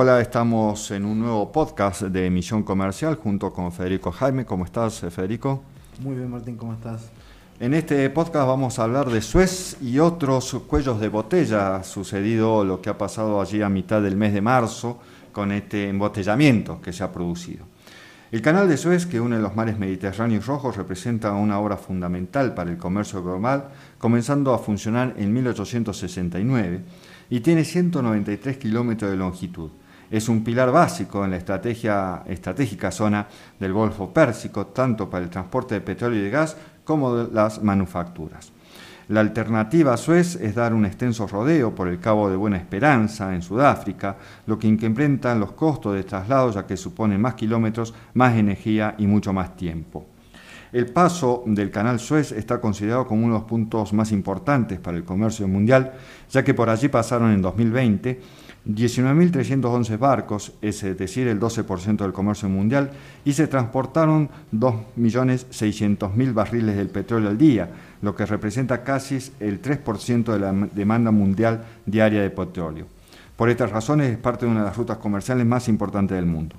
Hola, estamos en un nuevo podcast de Emisión Comercial junto con Federico Jaime. ¿Cómo estás, Federico? Muy bien, Martín, ¿cómo estás? En este podcast vamos a hablar de Suez y otros cuellos de botella. Ha sucedido lo que ha pasado allí a mitad del mes de marzo con este embotellamiento que se ha producido. El canal de Suez, que une los mares Mediterráneo y Rojos, representa una obra fundamental para el comercio global, comenzando a funcionar en 1869 y tiene 193 kilómetros de longitud. Es un pilar básico en la estrategia, estratégica zona del Golfo Pérsico, tanto para el transporte de petróleo y de gas como de las manufacturas. La alternativa a Suez es dar un extenso rodeo por el Cabo de Buena Esperanza en Sudáfrica, lo que incrementa los costos de traslado ya que supone más kilómetros, más energía y mucho más tiempo. El paso del canal Suez está considerado como uno de los puntos más importantes para el comercio mundial, ya que por allí pasaron en 2020 19.311 barcos, es decir, el 12% del comercio mundial, y se transportaron 2.600.000 barriles del petróleo al día, lo que representa casi el 3% de la demanda mundial diaria de petróleo. Por estas razones es parte de una de las rutas comerciales más importantes del mundo.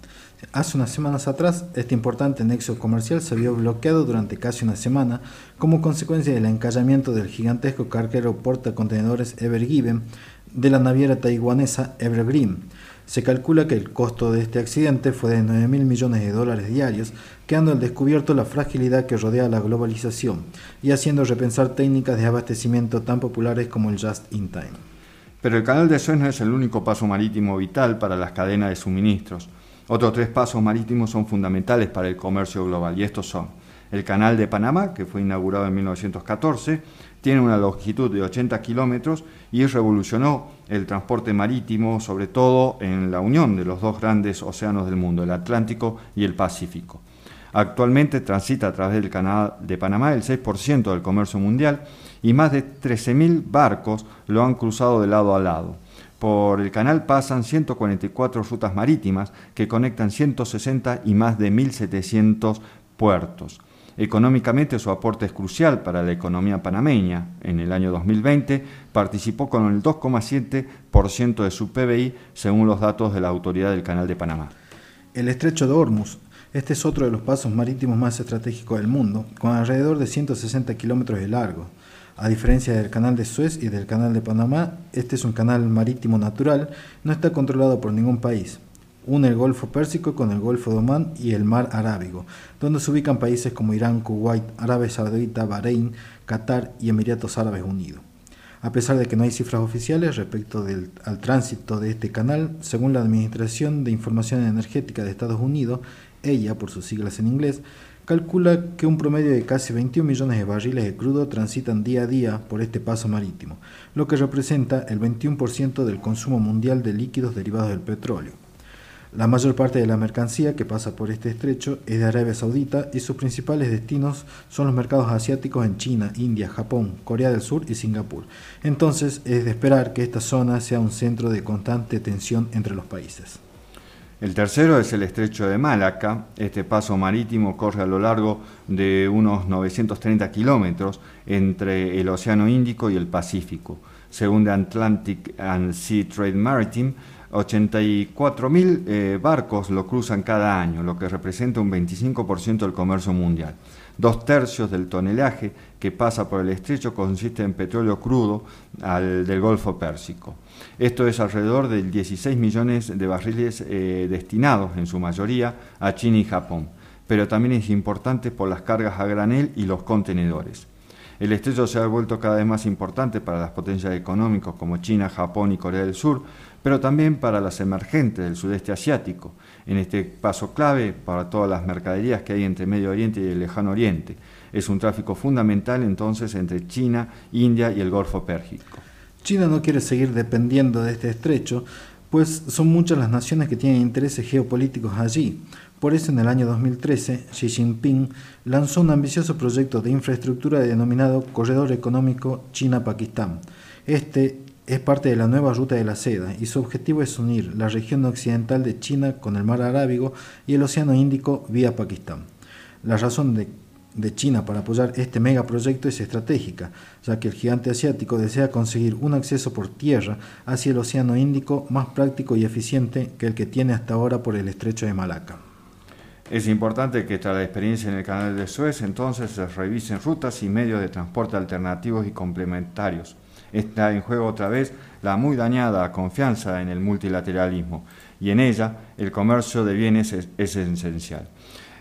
Hace unas semanas atrás, este importante nexo comercial se vio bloqueado durante casi una semana como consecuencia del encallamiento del gigantesco carguero portacontenedores Ever Given de la naviera taiwanesa Evergreen. Se calcula que el costo de este accidente fue de 9 mil millones de dólares diarios, quedando al descubierto la fragilidad que rodea la globalización y haciendo repensar técnicas de abastecimiento tan populares como el Just in Time. Pero el canal de Suez no es el único paso marítimo vital para las cadenas de suministros. Otros tres pasos marítimos son fundamentales para el comercio global y estos son el canal de Panamá, que fue inaugurado en 1914, tiene una longitud de 80 kilómetros y revolucionó el transporte marítimo, sobre todo en la unión de los dos grandes océanos del mundo, el Atlántico y el Pacífico. Actualmente transita a través del canal de Panamá el 6% del comercio mundial y más de 13.000 barcos lo han cruzado de lado a lado. Por el canal pasan 144 rutas marítimas que conectan 160 y más de 1.700 puertos. Económicamente su aporte es crucial para la economía panameña. En el año 2020 participó con el 2,7% de su PBI según los datos de la Autoridad del Canal de Panamá. El estrecho de Hormuz. Este es otro de los pasos marítimos más estratégicos del mundo, con alrededor de 160 kilómetros de largo. A diferencia del canal de Suez y del canal de Panamá, este es un canal marítimo natural, no está controlado por ningún país une el Golfo Pérsico con el Golfo de Omán y el Mar Arábigo, donde se ubican países como Irán, Kuwait, Arabia Saudita, Bahrein, Qatar y Emiratos Árabes Unidos. A pesar de que no hay cifras oficiales respecto al tránsito de este canal, según la Administración de Información Energética de Estados Unidos, ella, por sus siglas en inglés, calcula que un promedio de casi 21 millones de barriles de crudo transitan día a día por este paso marítimo, lo que representa el 21% del consumo mundial de líquidos derivados del petróleo. La mayor parte de la mercancía que pasa por este estrecho es de Arabia Saudita y sus principales destinos son los mercados asiáticos en China, India, Japón, Corea del Sur y Singapur. Entonces es de esperar que esta zona sea un centro de constante tensión entre los países. El tercero es el estrecho de Malaca. Este paso marítimo corre a lo largo de unos 930 kilómetros entre el Océano Índico y el Pacífico. Según The Atlantic and Sea Trade Maritime, 84.000 eh, barcos lo cruzan cada año, lo que representa un 25% del comercio mundial. Dos tercios del tonelaje que pasa por el estrecho consiste en petróleo crudo del Golfo Pérsico. Esto es alrededor de 16 millones de barriles eh, destinados, en su mayoría, a China y Japón, pero también es importante por las cargas a granel y los contenedores. El estrecho se ha vuelto cada vez más importante para las potencias económicas como China, Japón y Corea del Sur, pero también para las emergentes del sudeste asiático, en este paso clave para todas las mercaderías que hay entre Medio Oriente y el Lejano Oriente. Es un tráfico fundamental entonces entre China, India y el Golfo Pérsico. China no quiere seguir dependiendo de este estrecho, pues son muchas las naciones que tienen intereses geopolíticos allí. Por eso en el año 2013 Xi Jinping lanzó un ambicioso proyecto de infraestructura denominado Corredor Económico China-Pakistán. Este es parte de la nueva ruta de la seda y su objetivo es unir la región occidental de China con el mar Arábigo y el Océano Índico vía Pakistán. La razón de China para apoyar este megaproyecto es estratégica, ya que el gigante asiático desea conseguir un acceso por tierra hacia el Océano Índico más práctico y eficiente que el que tiene hasta ahora por el estrecho de Malaca. Es importante que tras la experiencia en el canal de Suez entonces se revisen rutas y medios de transporte alternativos y complementarios. Está en juego otra vez la muy dañada confianza en el multilateralismo y en ella el comercio de bienes es, es esencial.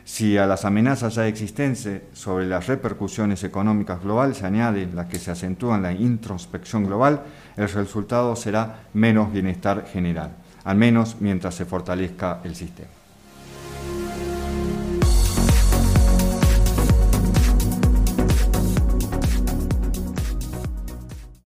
Si a las amenazas ya existentes sobre las repercusiones económicas globales se añade la que se acentúa en la introspección global, el resultado será menos bienestar general, al menos mientras se fortalezca el sistema.